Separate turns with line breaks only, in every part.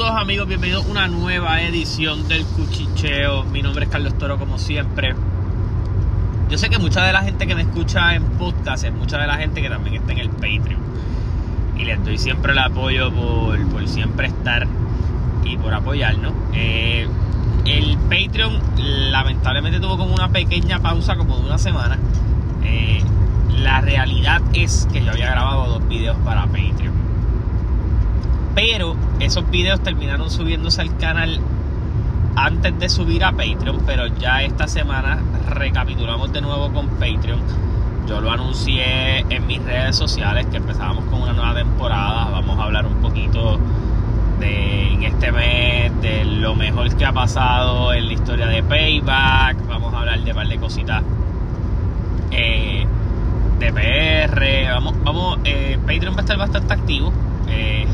Saludos amigos, bienvenidos a una nueva edición del Cuchicheo. Mi nombre es Carlos Toro como siempre. Yo sé que mucha de la gente que me escucha en podcast es mucha de la gente que también está en el Patreon. Y les doy siempre el apoyo por, siempre estar y por apoyarnos. Eh, el Patreon lamentablemente tuvo como una pequeña pausa como de una semana. Eh, la realidad es que yo había grabado dos videos para Patreon pero esos videos terminaron subiéndose al canal antes de subir a Patreon, pero ya esta semana recapitulamos de nuevo con Patreon. Yo lo anuncié en mis redes sociales que empezábamos con una nueva temporada. Vamos a hablar un poquito de en este mes de lo mejor que ha pasado en la historia de Payback. Vamos a hablar de un par de cositas eh, de PR. Vamos, vamos, eh, Patreon va a estar bastante activo. Eh,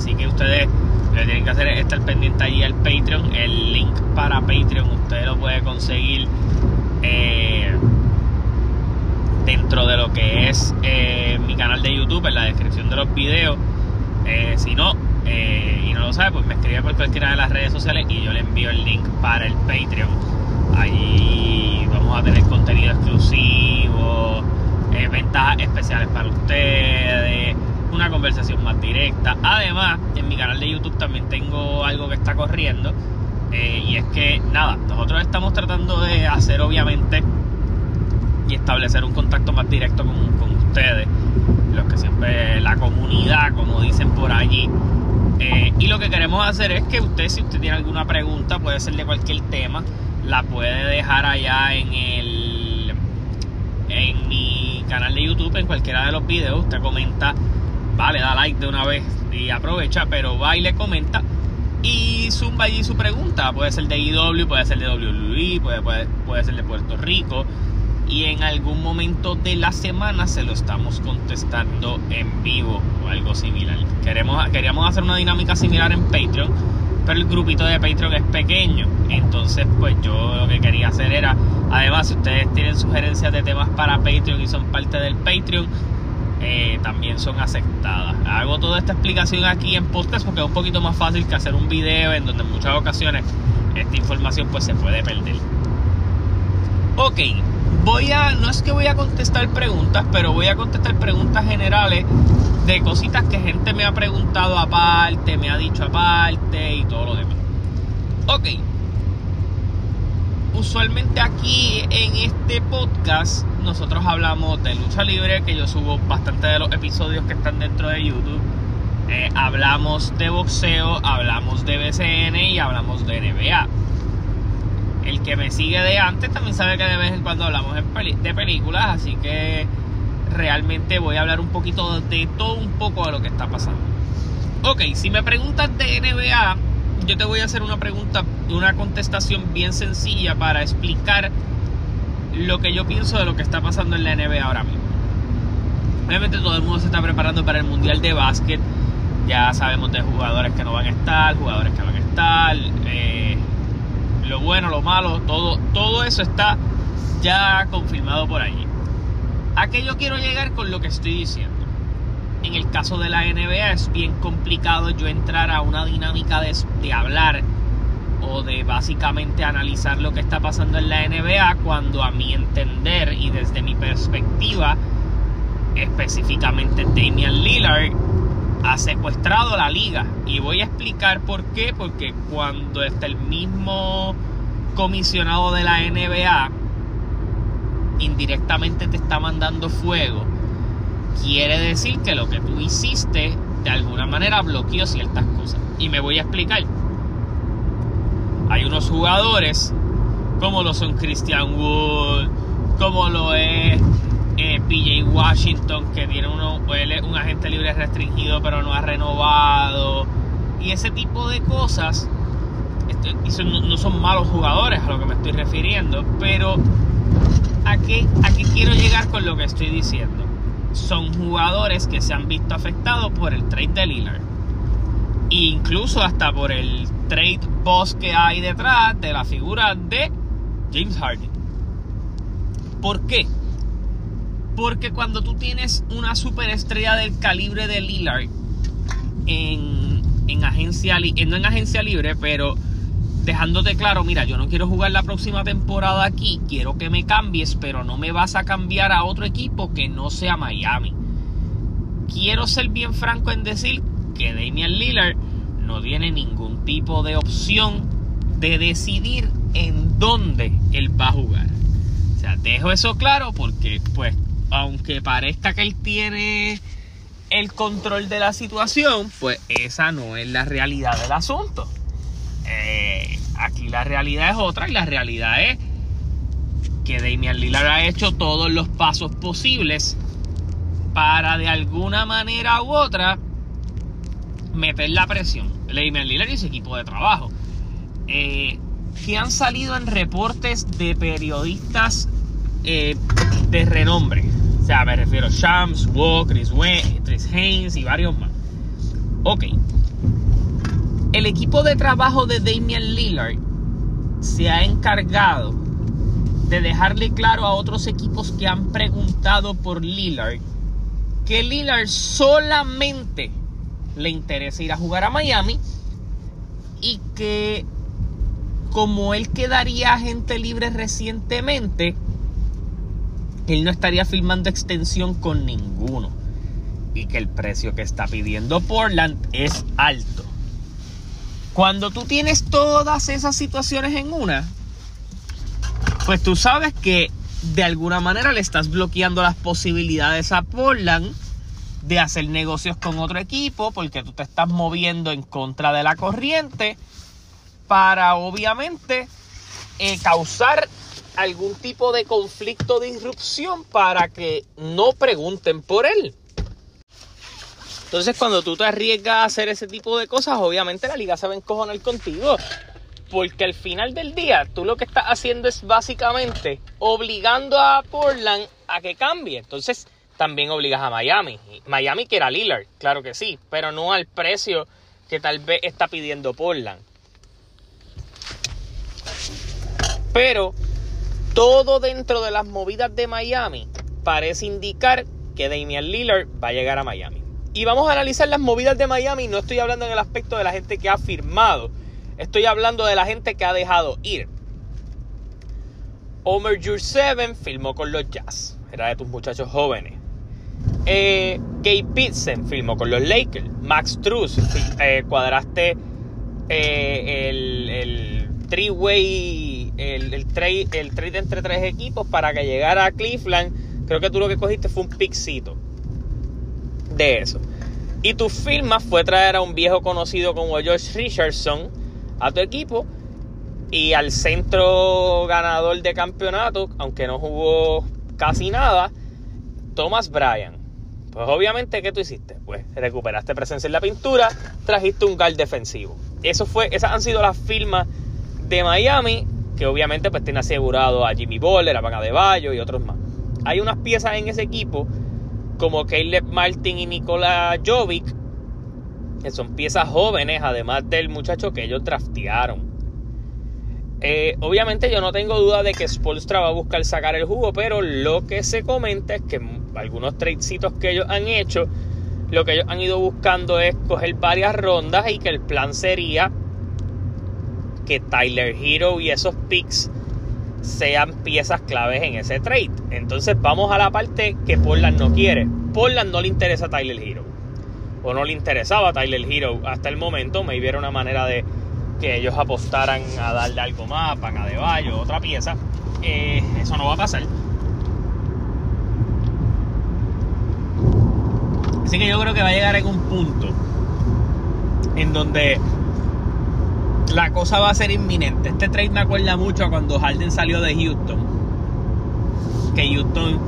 Así que ustedes lo que tienen que hacer es estar pendiente allí al Patreon. El link para Patreon usted lo puede conseguir eh, dentro de lo que es eh, mi canal de YouTube, en la descripción de los videos. Eh, si no, y no lo sabe, pues me escribe por cualquiera de las redes sociales y yo le envío el link para el Patreon. Allí vamos a tener contenido exclusivo, ventajas especiales para ustedes una conversación más directa. Además, en mi canal de YouTube también tengo algo que está corriendo. Eh, y es que, nada, nosotros estamos tratando de hacer, obviamente, y establecer un contacto más directo con, ustedes, los que siempre, la comunidad, como dicen por allí. Eh, y lo que queremos hacer es que usted, si usted tiene alguna pregunta, puede ser de cualquier tema, la puede dejar allá en el en mi canal de YouTube, en cualquiera de los videos. Usted comenta vale, da like de una vez y aprovecha, pero va y le comenta y zumba allí su pregunta. Puede ser de IW, puede ser de WWE, puede, puede, puede ser de Puerto Rico. Y en algún momento de la semana se lo estamos contestando en vivo o algo similar. Queremos, queríamos hacer una dinámica similar en Patreon, pero el grupito de Patreon es pequeño. Entonces, pues yo lo que quería hacer era, además, si ustedes tienen sugerencias de temas para Patreon y son parte del Patreon, eh, también son aceptadas. Hago toda esta explicación aquí en podcast porque es un poquito más fácil que hacer un video en donde en muchas ocasiones esta información pues se puede perder. Ok, voy a, no es que voy a contestar preguntas, pero voy a contestar preguntas generales de cositas que gente me ha preguntado aparte, me ha dicho aparte y todo lo demás. Ok, usualmente aquí en este podcast nosotros hablamos de lucha libre, que yo subo bastante de los episodios que están dentro de YouTube. Eh, hablamos de boxeo, hablamos de BCN y hablamos de NBA. El que me sigue de antes también sabe que de vez en cuando hablamos de películas, así que realmente voy a hablar un poquito de todo un poco de lo que está pasando. Ok, si me preguntas de NBA, yo te voy a hacer una pregunta, una contestación bien sencilla para explicar lo que yo pienso de lo que está pasando en la NBA ahora mismo. Obviamente todo el mundo se está preparando para el Mundial de Básquet. Ya sabemos de jugadores que no van a estar, jugadores que van a estar. Eh, lo bueno, lo malo, todo, todo eso está ya confirmado por allí. ¿A qué yo quiero llegar con lo que estoy diciendo? En el caso de la NBA es bien complicado yo entrar a una dinámica de, de hablar o de básicamente analizar lo que está pasando en la NBA cuando a mi entender y desde mi perspectiva, específicamente Damian Lillard ha secuestrado la liga. Y voy a explicar por qué, porque cuando está el mismo comisionado de la NBA indirectamente te está mandando fuego, quiere decir que lo que tú hiciste de alguna manera bloqueó ciertas cosas. Y me voy a explicar hay unos jugadores como lo son Christian Wood, como lo es eh, PJ Washington, que tiene uno, un agente libre restringido pero no ha renovado. Y ese tipo de cosas este, no, son malos jugadores a lo que me estoy refiriendo, pero ¿a qué, ¿a qué quiero llegar con lo que estoy diciendo? Son jugadores que se han visto afectados por el trade de Lillard. Incluso hasta por el trade boss que hay detrás de la figura de James Harden. ¿Por qué? Porque cuando tú tienes una superestrella del calibre de Lillard en, en agencia libre, no en agencia libre, pero dejándote claro, mira, yo no quiero jugar la próxima temporada aquí, quiero que me cambies, pero no me vas a cambiar a otro equipo que no sea Miami. Quiero ser bien franco en decir que Damian Lillard no tiene ningún tipo de opción de decidir en dónde él va a jugar. O sea, dejo eso claro porque, pues, aunque parezca que él tiene el control de la situación, pues esa no es la realidad del asunto. Eh, aquí la realidad es otra y la realidad es que Damian Lillard ha hecho todos los pasos posibles para de alguna manera u otra meter la presión. Damian Lillard y su equipo de trabajo. Eh, que han salido en reportes de periodistas eh, de renombre. O sea, me refiero a Shams, Walker, Chris, Haynes y varios más. Ok. El equipo de trabajo de Damian Lillard se ha encargado de dejarle claro a otros equipos que han preguntado por Lillard que Lillard solamente le interesa ir a jugar a Miami y que como él quedaría agente libre recientemente, él no estaría firmando extensión con ninguno. Y que el precio que está pidiendo Portland es alto. Cuando tú tienes todas esas situaciones en una, pues tú sabes que de alguna manera le estás bloqueando las posibilidades a Portland de hacer negocios con otro equipo porque tú te estás moviendo en contra de la corriente para obviamente eh, causar algún tipo de conflicto de disrupción para que no pregunten por él. Entonces, cuando tú te arriesgas a hacer ese tipo de cosas, obviamente la liga se va a encojonar contigo. Porque al final del día, tú lo que estás haciendo es básicamente obligando a Portland a que cambie. Entonces, también obligas a Miami. Miami quiere a Lillard, claro que sí, pero no al precio que tal vez está pidiendo Portland. Pero todo dentro de las movidas de Miami parece indicar que Damian Lillard va a llegar a Miami. Y vamos a analizar las movidas de Miami. No estoy hablando en el aspecto de la gente que ha firmado. Estoy hablando de la gente que ha dejado ir. Omer Jur7 firmó con los Jazz. Era de tus muchachos jóvenes. Eh, Gabe Pitsen firmó con los Lakers. Max Truss eh, cuadraste eh, el, el el, el, trade, el trade entre tres equipos para que llegara a Cleveland. Creo que tú lo que cogiste fue un pixito de eso. Y tu firma fue traer a un viejo conocido como George Richardson a tu equipo y al centro ganador de campeonato, aunque no jugó casi nada, Thomas Bryan. Pues obviamente, ¿qué tú hiciste? Pues recuperaste presencia en la pintura, trajiste un guard defensivo. Eso fue, esas han sido las firmas de Miami, que obviamente pues tiene asegurado a Jimmy Butler, a Van Bayo y otros más. Hay unas piezas en ese equipo como Caleb Martin y Nikola Jovic, que son piezas jóvenes, además del muchacho que ellos draftearon. Eh, obviamente yo no tengo duda de que Spolstra va a buscar sacar el jugo, pero lo que se comenta es que algunos tradecitos que ellos han hecho, lo que ellos han ido buscando es coger varias rondas y que el plan sería que Tyler Hero y esos picks sean piezas claves en ese trade. Entonces vamos a la parte que Portland no quiere. Portland no le interesa a Tyler Hero. O no le interesaba a Tyler Hero hasta el momento. Me era una manera de que ellos apostaran a darle algo más, Pan de Bayo, otra pieza. Eh, eso no va a pasar. Así que yo creo que va a llegar en un punto en donde la cosa va a ser inminente. Este trade me acuerda mucho a cuando Harden salió de Houston. Que Houston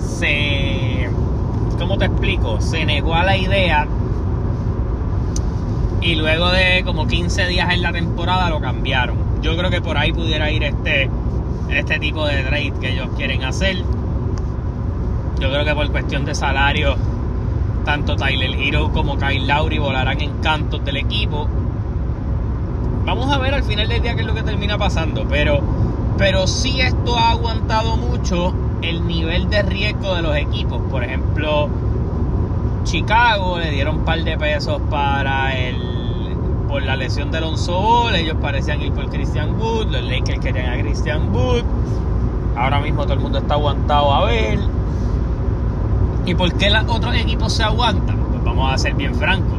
se. ¿Cómo te explico? Se negó a la idea. Y luego de como 15 días en la temporada lo cambiaron. Yo creo que por ahí pudiera ir este, este tipo de trade que ellos quieren hacer. Yo creo que por cuestión de salario, tanto Tyler Hero como Kyle Lowry volarán en cantos del equipo Vamos a ver al final del día qué es lo que termina pasando, pero, pero sí esto ha aguantado mucho el nivel de riesgo de los equipos. Por ejemplo, Chicago le dieron un par de pesos para el por la lesión de Alonso Ball, ellos parecían ir por Christian Wood, los Lakers querían a Christian Wood. Ahora mismo todo el mundo está aguantado a ver. ¿Y por qué los otros equipos se aguantan? Pues vamos a ser bien francos.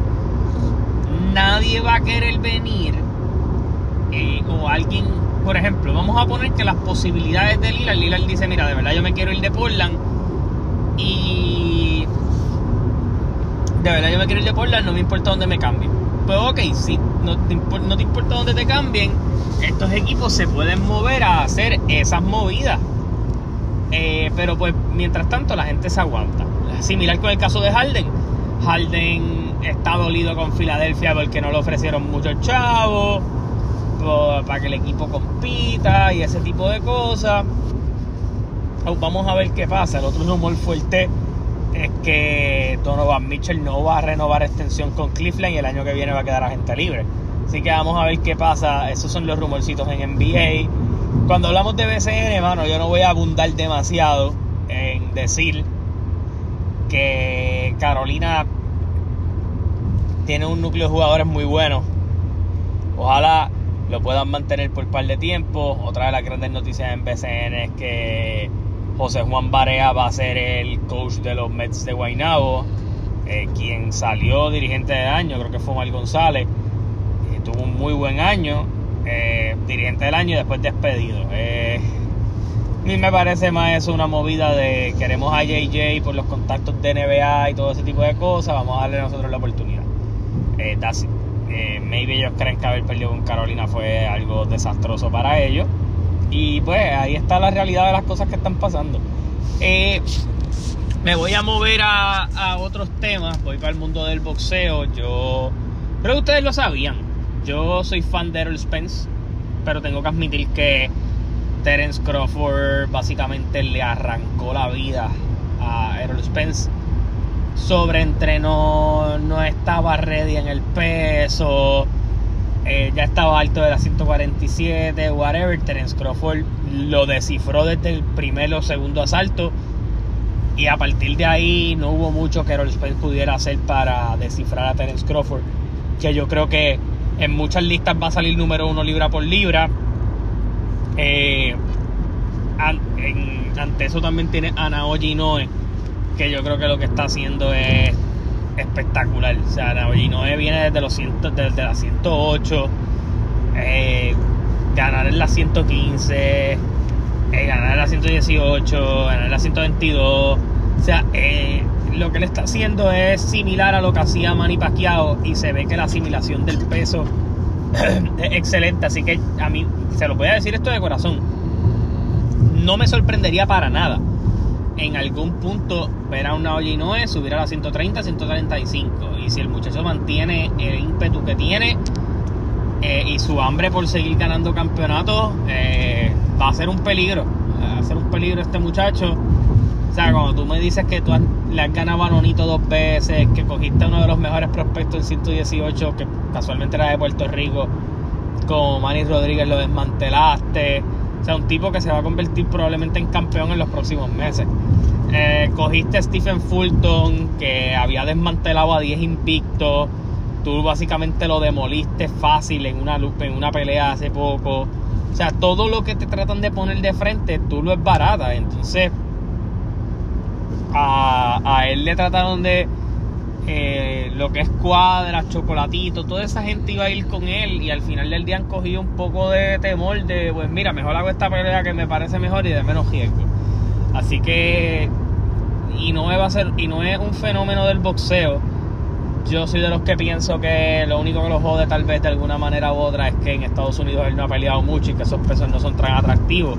Nadie va a querer venir eh, o alguien, por ejemplo, vamos a poner que las posibilidades de Lillard, Lillard dice, mira, de verdad yo me quiero ir de Portland y de verdad yo me quiero ir de Portland, no me importa dónde me cambien. Pues ok, si no te, importa dónde te cambien, estos equipos se pueden mover a hacer esas movidas. Eh, pero pues mientras tanto la gente se aguanta. Similar con el caso de Harden. Harden está dolido con Filadelfia porque no le ofrecieron muchos chavos para que el equipo compita y ese tipo de cosas. Vamos a ver qué pasa. El otro rumor fuerte es que Donovan Mitchell no va a renovar extensión con Cleveland y el año que viene va a quedar agente libre. Así que vamos a ver qué pasa. Esos son los rumorcitos en NBA. Cuando hablamos de BCN, hermano, yo no voy a abundar demasiado en decir que Carolina tiene un núcleo de jugadores muy bueno. Ojalá lo puedan mantener por un par de tiempo. Otra de las grandes noticias en BCN es que José Juan Barea va a ser el coach de los Mets de Guaynabo, eh, quien salió dirigente de año, creo que fue Omar González. Eh, tuvo un muy buen año, eh, dirigente del año y después despedido. A mí me parece más eso una movida de queremos a JJ por los contactos de NBA y todo ese tipo de cosas, vamos a darle a nosotros la oportunidad. maybe ellos creen que haber perdido con Carolina fue algo desastroso para ellos. Y pues ahí está la realidad de las cosas que están pasando. Eh, me voy a mover a, otros temas, voy para el mundo del boxeo. Yo creo que ustedes lo sabían. Yo soy fan de Errol Spence, pero tengo que admitir que Terence Crawford básicamente le arrancó la vida a Errol Spence. Sobreentrenó, no estaba ready en el peso eh, ya estaba alto de la 147, whatever. Terence Crawford lo descifró desde el primer o segundo asalto. Y a partir de ahí no hubo mucho que Errol Spence pudiera hacer para descifrar a Terence Crawford. Que yo creo que en muchas listas va a salir número uno libra por libra. Eh, ante eso también tiene Anaoji Noe. Que yo creo que lo que está haciendo es espectacular. O sea, Noé viene desde los ciento, desde la 108, eh, ganar en la 115, eh, ganar en la 118, ganar en la 122. O sea, eh, lo que le está haciendo es similar a lo que hacía Manny Pacquiao y se ve que la asimilación del peso es excelente. Así que a mí, se lo voy a decir esto de corazón, no me sorprendería para nada en algún punto ver a una Noé subir a la 130, 135. Y si el muchacho mantiene el ímpetu que tiene eh, y su hambre por seguir ganando campeonatos, eh, va a ser un peligro. Va a ser un peligro este muchacho. O sea, cuando tú me dices que tú le has ganado a Nonito dos veces, que cogiste uno de los mejores prospectos en 118, que casualmente era de Puerto Rico, como Manny Rodríguez lo desmantelaste o sea, un tipo que se va a convertir probablemente en campeón en los próximos meses. Eh, cogiste a Stephen Fulton, que había desmantelado a 10 invictos. Tú básicamente lo demoliste fácil en una, en una pelea hace poco. O sea, todo lo que te tratan de poner de frente, tú lo es barata. Entonces, a, a él le trataron de eh, lo que es cuadra, chocolatito, toda esa gente iba a ir con él y al final del día han cogido un poco de temor de, pues mira, mejor hago esta pelea que me parece mejor y de menos riesgo. Así que, y no va a ser, y no es un fenómeno del boxeo. Yo soy de los que pienso que lo único que lo jode tal vez de alguna manera u otra es que en Estados Unidos él no ha peleado mucho y que esos pesos no son tan atractivos.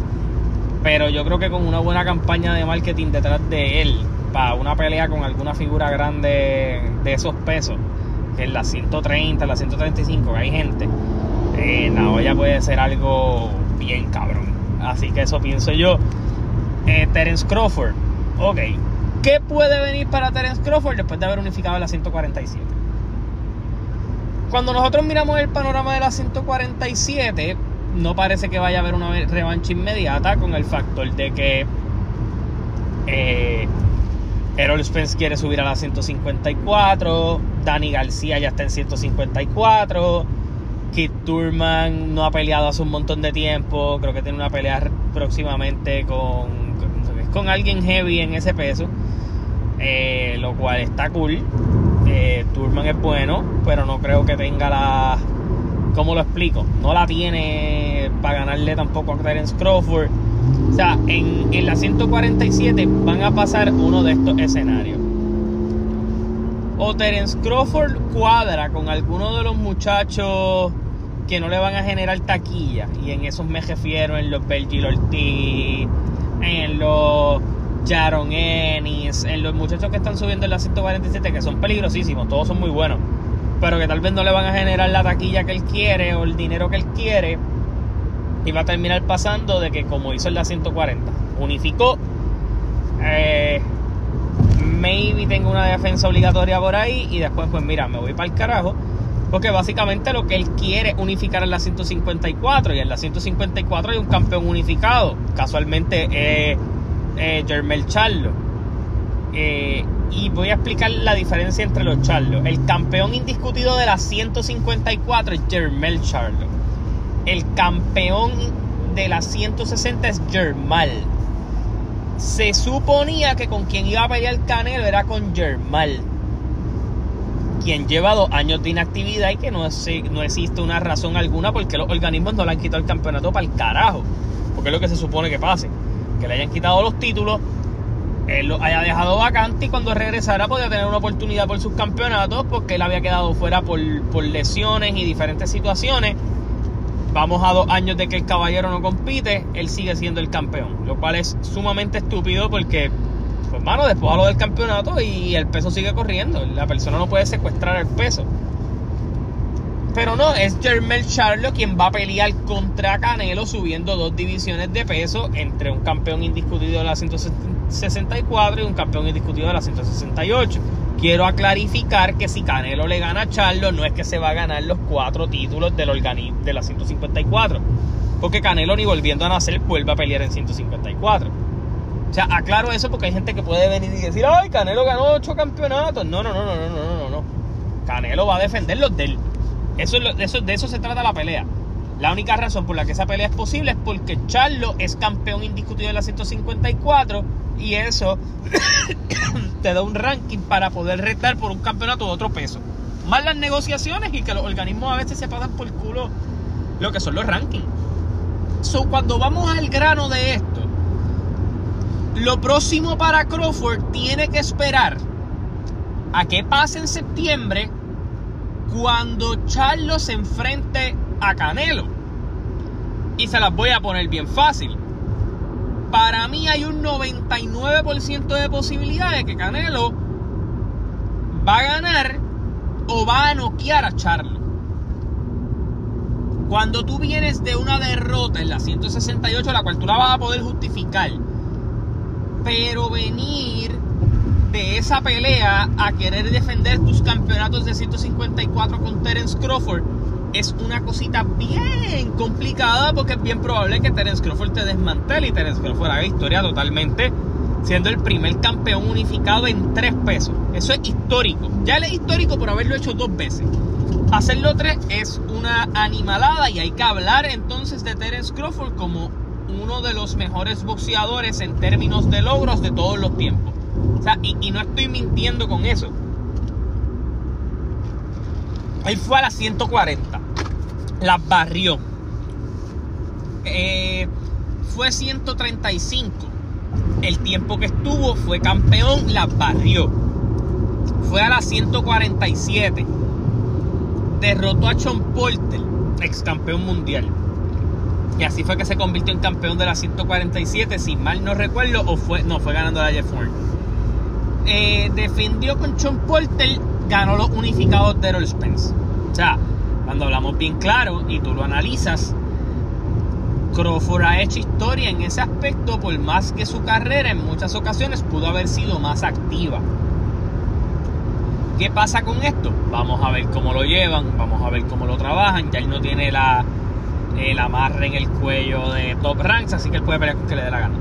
Pero yo creo que con una buena campaña de marketing detrás de él, para una pelea con alguna figura grande de esos pesos, que en la 130, en la 135, que hay gente, eh, la puede ser algo bien cabrón. Así que eso pienso yo. Eh, Terence Crawford, ok. ¿Qué puede venir para Terence Crawford después de haber unificado la 147? Cuando nosotros miramos el panorama de la 147, no parece que vaya a haber una revancha inmediata con el factor de que eh, Errol Spence quiere subir a la 154. Dani García ya está en 154. Kid Turman no ha peleado hace un montón de tiempo. Creo que tiene una pelea próximamente con, con, alguien heavy en ese peso. Eh, lo cual está cool. Eh, Turman es bueno, pero no creo que tenga la. ¿Cómo lo explico? No la tiene para ganarle tampoco a Terence Crawford. O sea, en, en la 147 van a pasar uno de estos escenarios. O Terence Crawford cuadra con alguno de los muchachos que no le van a generar taquilla. Y en esos me refiero en los Belgil Ortiz, en los Jaron Ennis, en los muchachos que están subiendo en la 147, que son peligrosísimos, todos son muy buenos. Pero que tal vez no le van a generar la taquilla que él quiere o el dinero que él quiere. Va a terminar pasando de que como hizo en la 140, unificó. Eh, maybe tengo una defensa obligatoria por ahí y después pues mira, me voy para el carajo porque básicamente lo que él quiere unificar en la 154 y en la 154 hay un campeón unificado. Casualmente es eh, Jermel Charlo. Eh, y voy a explicar la diferencia entre los Charlo. El campeón indiscutido de la 154 es Jermel Charlo. El campeón de la 160 es Jermal. Se suponía que con quien iba a pelear Canelo era con Jermal quien lleva dos años de inactividad y que no, no existe una razón alguna porque los organismos no le han quitado el campeonato para el carajo. Porque es lo que se supone que pase. Que le hayan quitado los títulos, él los haya dejado vacante y cuando regresara podía tener una oportunidad por sus campeonatos porque él había quedado fuera por, por lesiones y diferentes situaciones. Vamos a dos años de que el caballero no compite, él sigue siendo el campeón. Lo cual es sumamente estúpido porque pues mano, después lo del campeonato y el peso sigue corriendo. La persona no puede secuestrar el peso. Pero no, es Jermel Charlo quien va a pelear contra Canelo subiendo dos divisiones de peso entre un campeón indiscutido de la 164 y un campeón indiscutido de la 168. Quiero aclarificar que si Canelo le gana a Charlo, no es que se va a ganar los cuatro títulos del organismo de la 154. Porque Canelo ni volviendo a nacer vuelve a pelear en 154. O sea, aclaro eso porque hay gente que puede venir y decir, ay, Canelo ganó ocho campeonatos. No, no, no, no, no, no, no, no. Canelo va a defender los de él. Eso, eso, de eso se trata la pelea. La única razón por la que esa pelea es posible es porque Charlo es campeón indiscutido de la 154 y eso te da un ranking para poder retar por un campeonato de otro peso. Más las negociaciones y que los organismos a veces se pasan por el culo lo que son los rankings. So, cuando vamos al grano de esto, lo próximo para Crawford tiene que esperar a que pase en septiembre cuando Charlo se enfrente a Canelo. Y se las voy a poner bien fácil. Para mí hay un 99% de posibilidad de que Canelo va a ganar o va a noquear a Charlo. Cuando tú vienes de una derrota en la 168, la cual tú la vas a poder justificar pero venir de esa pelea a querer defender tus campeonatos de 154 con Terence Crawford es una cosita bien complicada porque es bien probable que Terence Crawford te desmantele y Terence Crawford haga historia totalmente siendo el primer campeón unificado en tres pesos. Eso es histórico. Ya es histórico por haberlo hecho dos veces. Hacerlo tres es una animalada y hay que hablar entonces de Terence Crawford como uno de los mejores boxeadores en términos de logros de todos los tiempos. O sea, y, no estoy mintiendo con eso. Él fue a las 140. Las barrió. Eh, fue 135. El tiempo que estuvo fue campeón, las barrió. Fue a las 147. Derrotó a John Porter, ex campeón mundial. Y así fue que se convirtió en campeón de la 147, si mal no recuerdo, o fue, no, fue ganando la Jeff Ford. Eh, defendió con Sean Porter, ganó los unificados de Errol Spence. O sea, cuando hablamos bien claro y tú lo analizas, Crawford ha hecho historia en ese aspecto, por más que su carrera en muchas ocasiones pudo haber sido más activa. ¿Qué pasa con esto? Vamos a ver cómo lo llevan, vamos a ver cómo lo trabajan. Ya él no tiene la, el amarre en el cuello de Top Ranks, así que él puede pelear con que le dé la gana.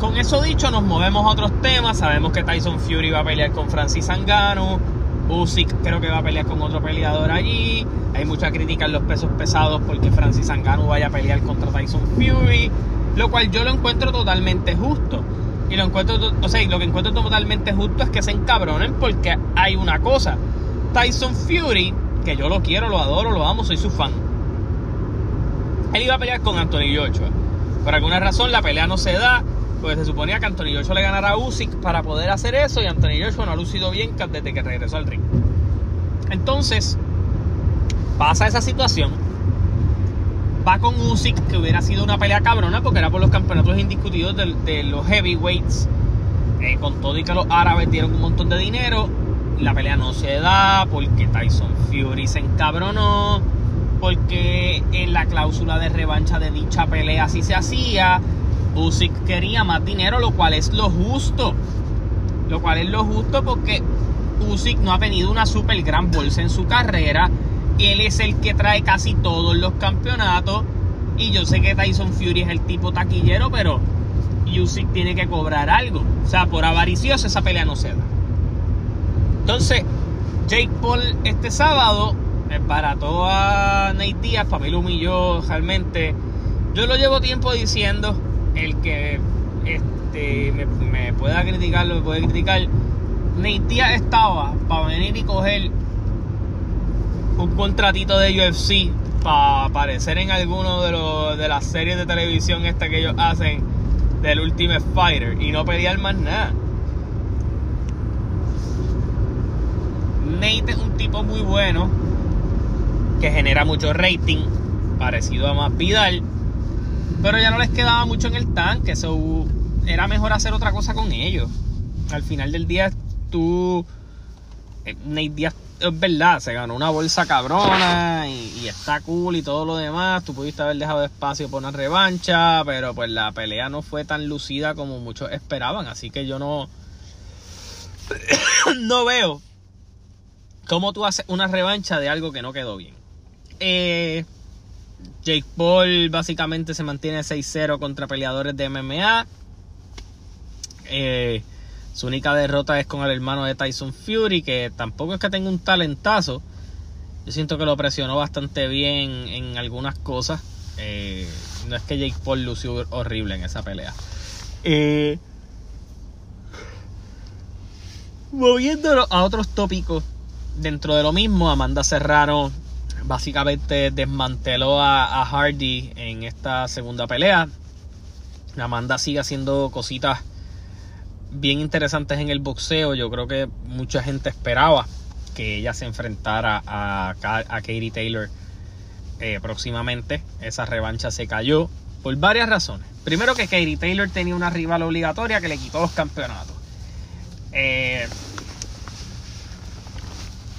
Con eso dicho, nos movemos a otros temas. Sabemos que Tyson Fury va a pelear con Francis Zangano. Usyk creo que va a pelear con otro peleador allí. Hay mucha crítica en los pesos pesados porque Francis Ngannou vaya a pelear contra Tyson Fury, lo cual yo lo encuentro totalmente justo. Y lo encuentro, o sea, lo que encuentro totalmente justo es que se encabronen porque hay una cosa. Tyson Fury, que yo lo quiero, lo adoro, lo amo, soy su fan. Él iba a pelear con Anthony Joshua. Por alguna razón la pelea no se da pues se suponía que Anthony Joshua le ganara a Usyk para poder hacer eso y Anthony Joshua no ha lucido bien desde que regresó al ring. Entonces, pasa esa situación. Va con Usyk, que hubiera sido una pelea cabrona porque era por los campeonatos indiscutidos de, los heavyweights. Eh, con todo y que los árabes dieron un montón de dinero. La pelea no se da porque Tyson Fury se encabronó. Porque en la cláusula de revancha de dicha pelea sí se hacía Usyk quería más dinero, lo cual es lo justo. Lo cual es lo justo porque Usyk no ha tenido una super gran bolsa en su carrera. Él es el que trae casi todos los campeonatos. Y yo sé que Tyson Fury es el tipo taquillero, pero Usyk tiene que cobrar algo. O sea, por avaricioso esa pelea no se da. Entonces, Jake Paul este sábado para a Nate Diaz, para mí lo humilló realmente. Yo lo llevo tiempo diciendo el que este, me, pueda criticar, lo me puede criticar. Neitia estaba para venir y coger un contratito de UFC para aparecer en alguno de, de las series de televisión esta que ellos hacen del Ultimate Fighter y no pelear más nada. Nate es un tipo muy bueno que genera mucho rating, parecido a más Vidal pero ya no les quedaba mucho en el tanque, eso era mejor hacer otra cosa con ellos. Al final del día, tú. Eh, Nate Diaz, es verdad, se ganó una bolsa cabrona y, está cool y todo lo demás. Tú pudiste haber dejado espacio para una revancha, pero pues la pelea no fue tan lucida como muchos esperaban. Así que yo no. no veo cómo tú haces una revancha de algo que no quedó bien. Eh, Jake Paul básicamente se mantiene 6-0 contra peleadores de MMA. Eh, su única derrota es con el hermano de Tyson Fury, que tampoco es que tenga un talentazo. Yo siento que lo presionó bastante bien en algunas cosas. Eh, no es que Jake Paul lució horrible en esa pelea. Eh, moviéndolo a otros tópicos dentro de lo mismo, Amanda Serrano básicamente desmanteló a, Hardy en esta segunda pelea. Amanda sigue haciendo cositas bien interesantes en el boxeo. Yo creo que mucha gente esperaba que ella se enfrentara a, Katie Taylor eh, próximamente. Esa revancha se cayó por varias razones. Primero que Katie Taylor tenía una rival obligatoria que le quitó los campeonatos. Eh,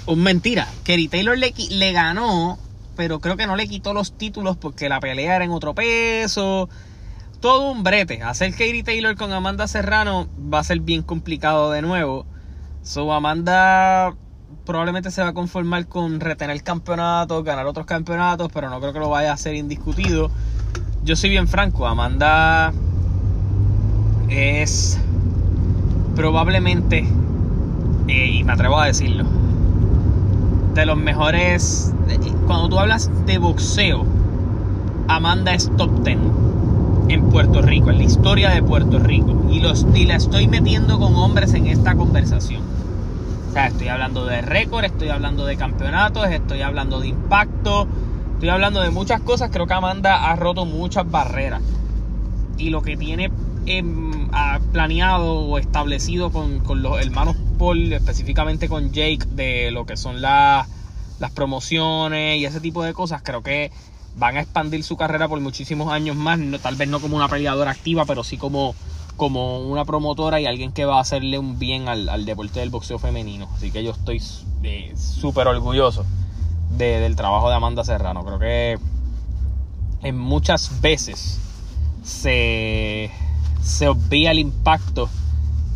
un mentira. Kerry Taylor le, ganó, pero creo que no le quitó los títulos porque la pelea era en otro peso. Todo un brete. Hacer Katie Taylor con Amanda Serrano va a ser bien complicado de nuevo. So Amanda probablemente se va a conformar con retener campeonatos, ganar otros campeonatos, pero no creo que lo vaya a hacer indiscutido. Yo soy bien franco, Amanda es probablemente, eh, y me atrevo a decirlo, de los mejores. Cuando tú hablas de boxeo, Amanda es top 10 en Puerto Rico, en la historia de Puerto Rico. Y, los, y la estoy metiendo con hombres en esta conversación. O sea, estoy hablando de récord, estoy hablando de campeonatos, estoy hablando de impacto, estoy hablando de muchas cosas. Creo que Amanda ha roto muchas barreras. Y lo que tiene em, planeado o establecido con, con los hermanos Paul, específicamente con Jake, de lo que son las promociones y ese tipo de cosas, creo que van a expandir su carrera por muchísimos años más, tal vez no como una peleadora activa, pero sí como, como una promotora y alguien que va a hacerle un bien al, deporte del boxeo femenino. Así que yo estoy eh, súper orgulloso del trabajo de Amanda Serrano. Creo que en muchas veces se, se obvia el impacto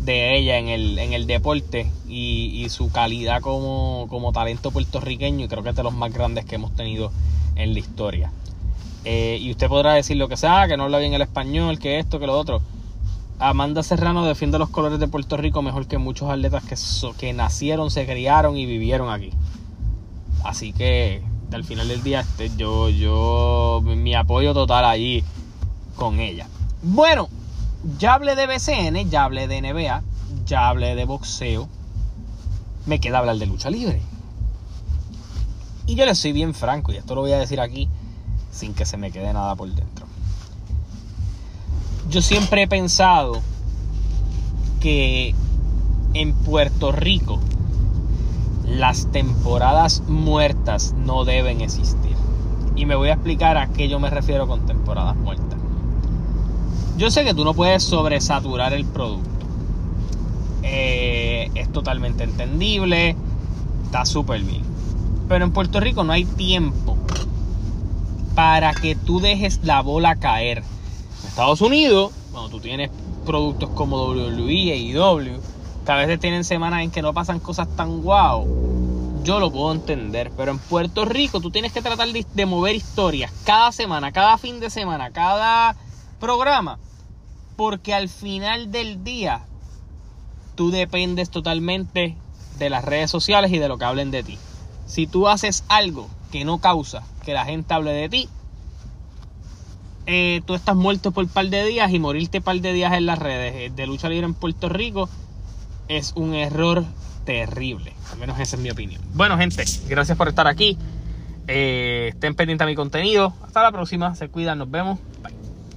de ella en el, en el deporte y, su calidad como, talento puertorriqueño y creo que es de los más grandes que hemos tenido en la historia. Eh, y usted podrá decir lo que sea, que no habla bien el español, que esto, que lo otro. Amanda Serrano defiende los colores de Puerto Rico mejor que muchos atletas que, que nacieron, se criaron y vivieron aquí. Así que al final del día este, yo, yo, mi apoyo total allí con ella. Bueno, ya hablé de BCN, ya hablé de NBA, ya hablé de boxeo. Me queda hablar de lucha libre. Y yo le soy bien franco, y esto lo voy a decir aquí sin que se me quede nada por dentro. Yo siempre he pensado que en Puerto Rico las temporadas muertas no deben existir. Y me voy a explicar a qué yo me refiero con temporadas muertas. Yo sé que tú no puedes sobresaturar el producto. Eh, es totalmente entendible. Está súper bien. Pero en Puerto Rico no hay tiempo para que tú dejes la bola caer. En Estados Unidos, cuando tú tienes productos como WWE y AEW, que a veces tienen semanas en que no pasan cosas tan guau, yo lo puedo entender. Pero en Puerto Rico tú tienes que tratar de, mover historias cada semana, cada fin de semana, cada programa. Porque al final del día tú dependes totalmente de las redes sociales y de lo que hablen de ti. Si tú haces algo que no causa que la gente hable de ti, eh, tú estás muerto por un par de días y morirte un par de días en las redes eh, de lucha libre en Puerto Rico es un error terrible. Al menos esa es mi opinión. Bueno, gente, gracias por estar aquí. Eh, estén pendientes a mi contenido. Hasta la próxima. Se cuidan. Nos vemos.